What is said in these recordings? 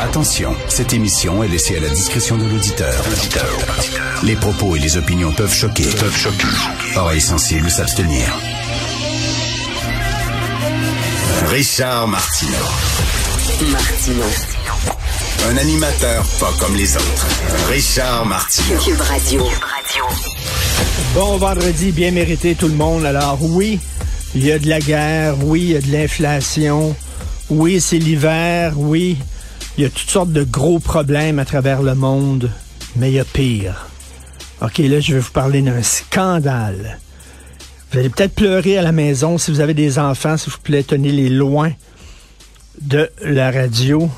Attention, cette émission est laissée à la discrétion de l'auditeur. Les propos et les opinions peuvent choquer. Peuvent choquer. Oreilles sensibles s'abstenir. Richard Martineau. Martino. Un animateur pas comme les autres. Richard Martineau. Cube Radio. Bon vendredi, bien mérité tout le monde. Alors oui, il y a de la guerre, oui, il y a de l'inflation, oui, c'est l'hiver, oui, il y a toutes sortes de gros problèmes à travers le monde, mais il y a pire. OK, là, je vais vous parler d'un scandale. Vous allez peut-être pleurer à la maison si vous avez des enfants, s'il vous plaît, tenez-les loin de la radio.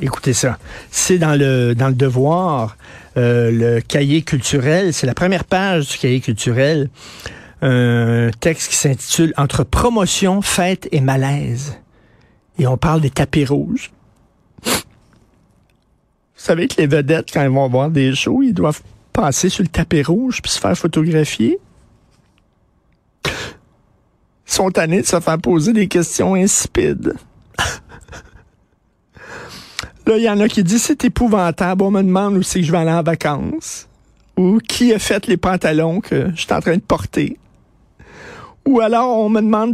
Écoutez ça. C'est dans le, dans le devoir, euh, le cahier culturel. C'est la première page du cahier culturel. Un texte qui s'intitule Entre promotion, fête et malaise. Et on parle des tapis rouges. Vous savez que les vedettes, quand ils vont voir des shows, ils doivent passer sur le tapis rouge puis se faire photographier. Ils sont tannés de se faire poser des questions insipides. Là, il y en a qui disent c'est épouvantable. On me demande où c'est que je vais aller en vacances. Ou qui a fait les pantalons que je suis en train de porter. Ou alors, on me demande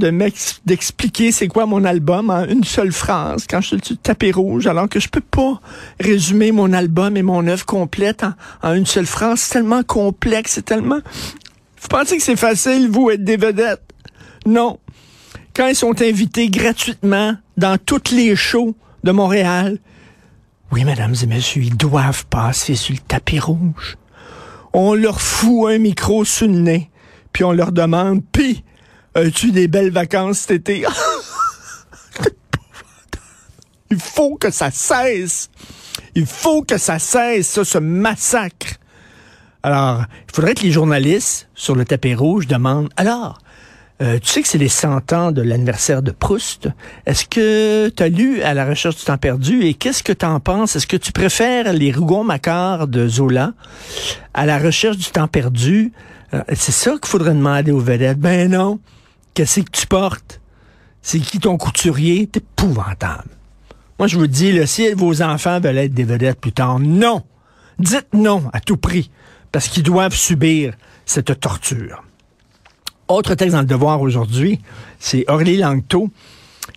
d'expliquer c'est quoi mon album en une seule phrase quand je suis sur le tapis rouge, alors que je peux pas résumer mon album et mon œuvre complète en, une seule phrase. C'est tellement complexe, c'est tellement... Vous pensez que c'est facile, vous, être des vedettes? Non. Quand ils sont invités gratuitement dans toutes les shows de Montréal, oui, mesdames et messieurs, ils doivent passer sur le tapis rouge. On leur fout un micro sur le nez, puis on leur demande, puis, as-tu des belles vacances cet été? Il faut que ça cesse. Il faut que ça cesse, ça, ce massacre. Alors, il faudrait que les journalistes sur le tapis rouge demandent, alors, euh, tu sais que c'est les 100 ans de l'anniversaire de Proust. Est-ce que tu as lu À la recherche du temps perdu et qu'est-ce que tu en penses? Est-ce que tu préfères les Rougon-Macquart de Zola à la recherche du temps perdu? Euh, c'est ça qu'il faudrait demander aux vedettes. Ben non. Qu'est-ce que tu portes? C'est qui ton couturier? T'es épouvantable. Moi, je vous dis, si vos enfants veulent être des vedettes plus tard, non. Dites non à tout prix, parce qu'ils doivent subir cette torture. Autre texte dans le devoir aujourd'hui, c'est Aurélie Langto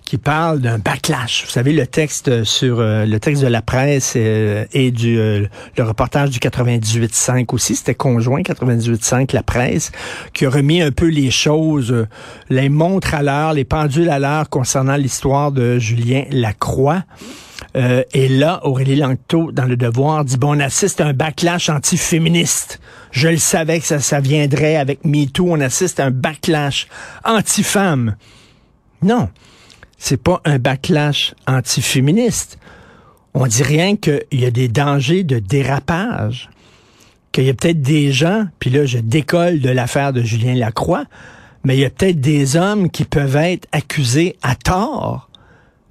qui parle d'un backlash. Vous savez, le texte sur euh, le texte de la presse euh, et du euh, le reportage du 98.5 aussi, c'était conjoint 98.5 la presse, qui a remis un peu les choses, euh, les montres à l'heure, les pendules à l'heure concernant l'histoire de Julien Lacroix. Euh, et là, Aurélie Langto, dans Le Devoir, dit, bon, on assiste à un backlash anti-féministe. Je le savais que ça, ça viendrait avec MeToo. On assiste à un backlash anti-femme. Non, c'est pas un backlash anti-féministe. On dit rien qu'il y a des dangers de dérapage. Qu'il y a peut-être des gens, puis là, je décolle de l'affaire de Julien Lacroix, mais il y a peut-être des hommes qui peuvent être accusés à tort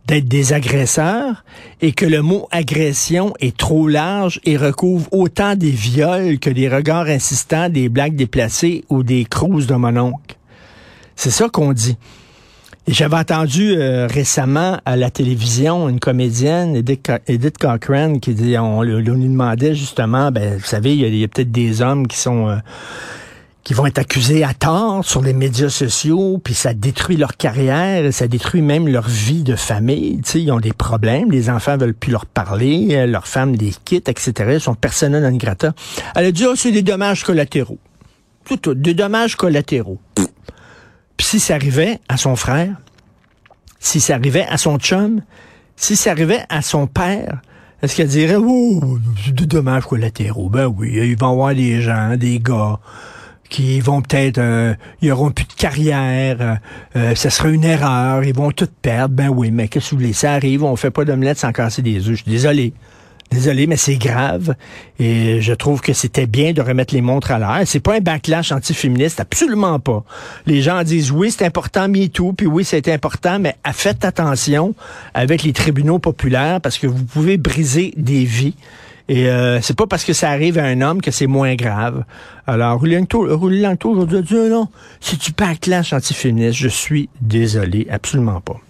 d'être des agresseurs et que le mot agression est trop large et recouvre autant des viols que des regards insistants, des blagues déplacées ou des cruises de mon oncle. C'est ça qu'on dit. J'avais entendu euh, récemment à la télévision une comédienne, Edith, Co- Edith Cochrane, qui dit, on, lui demandait justement, ben, vous savez, il y a, peut-être des hommes qui sont euh, qui vont être accusés à tort sur les médias sociaux, puis ça détruit leur carrière, ça détruit même leur vie de famille. Tu sais, ils ont des problèmes, les enfants veulent plus leur parler, euh, leurs femmes les quittent, etc. Ils sont persona non grata. Elle a dit, oh, c'est des dommages collatéraux. Tout, tout, des dommages collatéraux. Si ça arrivait à son frère, si ça arrivait à son chum, si ça arrivait à son père, est-ce qu'elle dirait, oh, c'est des dommages collatéraux? Ben oui, ils vont avoir des gens, des gars, qui vont peut-être, euh, ils auront plus de carrière, euh, euh, ça sera une erreur, ils vont tout perdre. Ben oui, mais qu'est-ce que vous voulez? Ça arrive, on fait pas d'omelette sans casser des œufs. Je suis désolé. Désolé, mais c'est grave. Et je trouve que c'était bien de remettre les montres à l'air. C'est pas un backlash antiféministe, absolument pas. Les gens disent oui, c'est important, MeToo, puis oui, c'est important, mais faites attention avec les tribunaux populaires parce que vous pouvez briser des vies. Et euh, c'est pas parce que ça arrive à un homme que c'est moins grave. Alors, Roulant aujourd'hui non, c'est du backlash antiféministe. Je suis désolé, absolument pas.